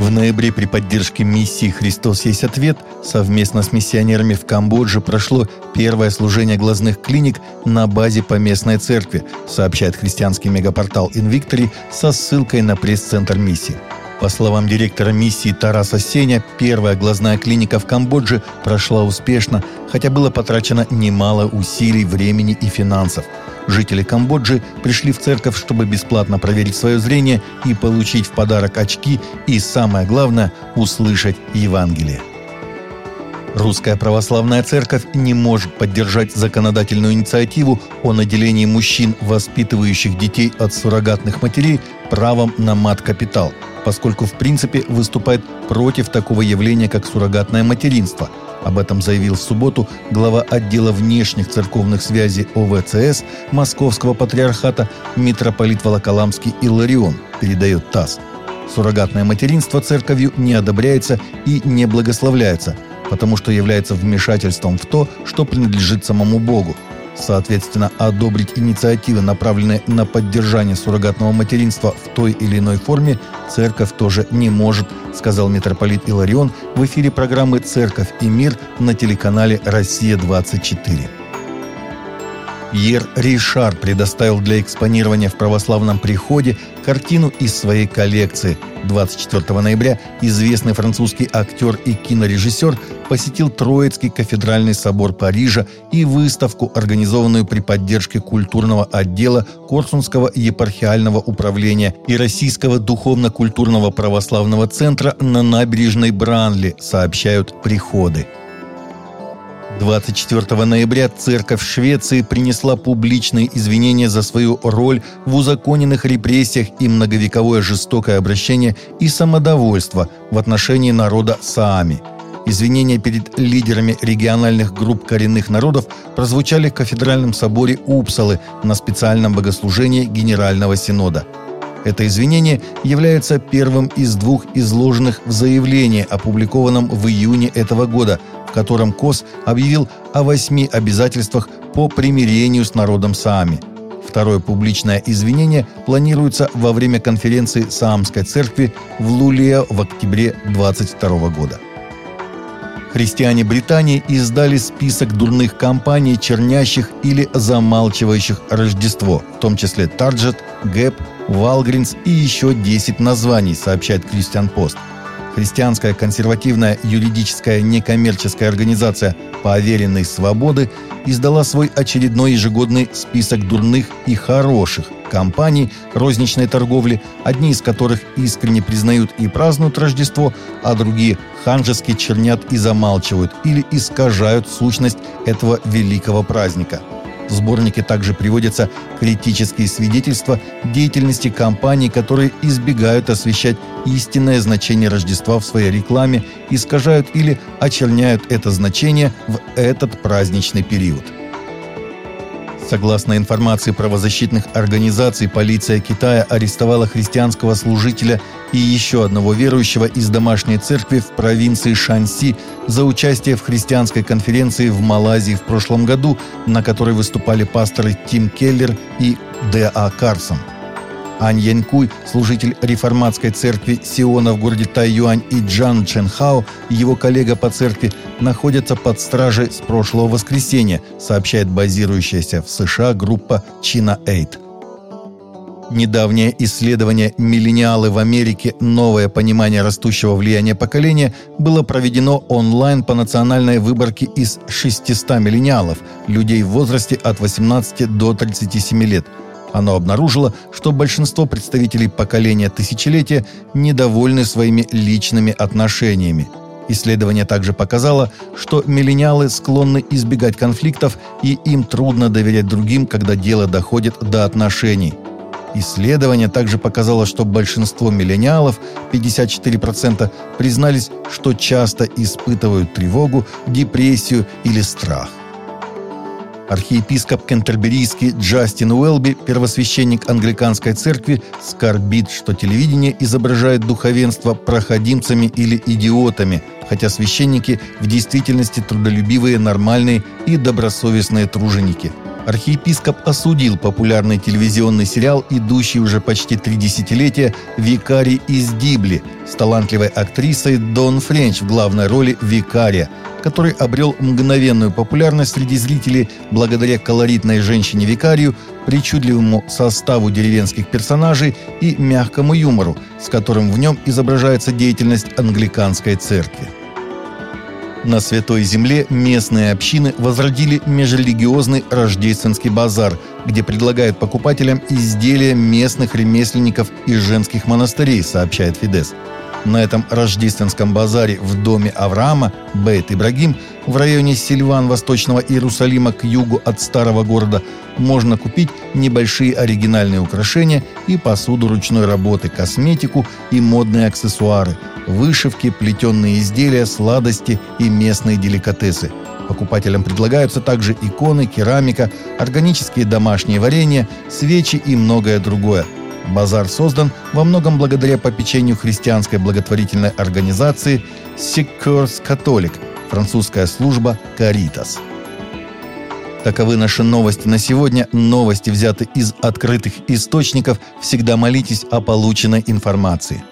В ноябре при поддержке миссии «Христос есть ответ» совместно с миссионерами в Камбодже прошло первое служение глазных клиник на базе поместной церкви, сообщает христианский мегапортал «Инвиктори» со ссылкой на пресс-центр миссии. По словам директора миссии Тараса Сеня, первая глазная клиника в Камбодже прошла успешно, хотя было потрачено немало усилий, времени и финансов – Жители Камбоджи пришли в церковь, чтобы бесплатно проверить свое зрение и получить в подарок очки и, самое главное, услышать Евангелие. Русская православная церковь не может поддержать законодательную инициативу о наделении мужчин, воспитывающих детей от суррогатных матерей, правом на мат-капитал, поскольку в принципе выступает против такого явления, как суррогатное материнство – об этом заявил в субботу глава отдела внешних церковных связей ОВЦС Московского патриархата митрополит Волоколамский Иларион, передает ТАСС. Суррогатное материнство церковью не одобряется и не благословляется, потому что является вмешательством в то, что принадлежит самому Богу – Соответственно, одобрить инициативы, направленные на поддержание суррогатного материнства в той или иной форме, церковь тоже не может, сказал митрополит Иларион в эфире программы «Церковь и мир» на телеканале «Россия-24». Пьер Ришар предоставил для экспонирования в православном приходе картину из своей коллекции. 24 ноября известный французский актер и кинорежиссер посетил Троицкий кафедральный собор Парижа и выставку, организованную при поддержке культурного отдела Корсунского епархиального управления и Российского духовно-культурного православного центра на набережной Бранли, сообщают приходы. 24 ноября церковь Швеции принесла публичные извинения за свою роль в узаконенных репрессиях и многовековое жестокое обращение и самодовольство в отношении народа Саами. Извинения перед лидерами региональных групп коренных народов прозвучали в кафедральном соборе Упсалы на специальном богослужении Генерального Синода. Это извинение является первым из двух изложенных в заявлении, опубликованном в июне этого года – в котором КОС объявил о восьми обязательствах по примирению с народом Саами. Второе публичное извинение планируется во время конференции Саамской церкви в Лулия в октябре 2022 года. Христиане Британии издали список дурных компаний, чернящих или замалчивающих Рождество, в том числе Target, Gap, Walgreens и еще 10 названий, сообщает Кристиан Пост – христианская консервативная юридическая некоммерческая организация «Поверенной свободы» издала свой очередной ежегодный список дурных и хороших компаний розничной торговли, одни из которых искренне признают и празднуют Рождество, а другие ханжески чернят и замалчивают или искажают сущность этого великого праздника – в сборнике также приводятся критические свидетельства деятельности компаний, которые избегают освещать истинное значение Рождества в своей рекламе, искажают или очерняют это значение в этот праздничный период. Согласно информации правозащитных организаций, полиция Китая арестовала христианского служителя и еще одного верующего из домашней церкви в провинции Шанси за участие в христианской конференции в Малайзии в прошлом году, на которой выступали пасторы Тим Келлер и Д.А. Карсон – Ань Янькуй, служитель реформатской церкви Сиона в городе Тайюань и Джан Ченхао его коллега по церкви находятся под стражей с прошлого воскресенья, сообщает базирующаяся в США группа China Aid. Недавнее исследование «Миллениалы в Америке. Новое понимание растущего влияния поколения» было проведено онлайн по национальной выборке из 600 миллениалов, людей в возрасте от 18 до 37 лет – оно обнаружило, что большинство представителей поколения тысячелетия недовольны своими личными отношениями. Исследование также показало, что миллениалы склонны избегать конфликтов и им трудно доверять другим, когда дело доходит до отношений. Исследование также показало, что большинство миллениалов, 54%, признались, что часто испытывают тревогу, депрессию или страх. Архиепископ Кентерберийский Джастин Уэлби, первосвященник англиканской церкви, скорбит, что телевидение изображает духовенство проходимцами или идиотами, хотя священники в действительности трудолюбивые, нормальные и добросовестные труженики – архиепископ осудил популярный телевизионный сериал, идущий уже почти три десятилетия «Викарий из Дибли» с талантливой актрисой Дон Френч в главной роли викария, который обрел мгновенную популярность среди зрителей благодаря колоритной женщине-викарию, причудливому составу деревенских персонажей и мягкому юмору, с которым в нем изображается деятельность англиканской церкви. На Святой Земле местные общины возродили межрелигиозный рождественский базар, где предлагают покупателям изделия местных ремесленников из женских монастырей, сообщает Фидес. На этом рождественском базаре в доме Авраама, Бейт Ибрагим, в районе Сильван Восточного Иерусалима к югу от старого города, можно купить небольшие оригинальные украшения и посуду ручной работы, косметику и модные аксессуары, вышивки, плетенные изделия, сладости и местные деликатесы. Покупателям предлагаются также иконы, керамика, органические домашние варенья, свечи и многое другое – Базар создан во многом благодаря попечению христианской благотворительной организации Secours Catholic, французская служба Caritas. Таковы наши новости на сегодня. Новости взяты из открытых источников. Всегда молитесь о полученной информации.